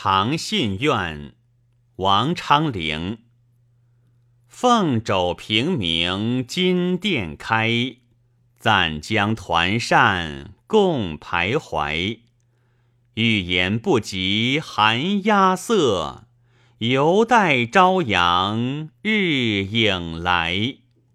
长信苑，王昌龄。凤肘平明金殿开，暂将团扇共徘徊。欲言不及寒鸦色，犹待朝阳日影来。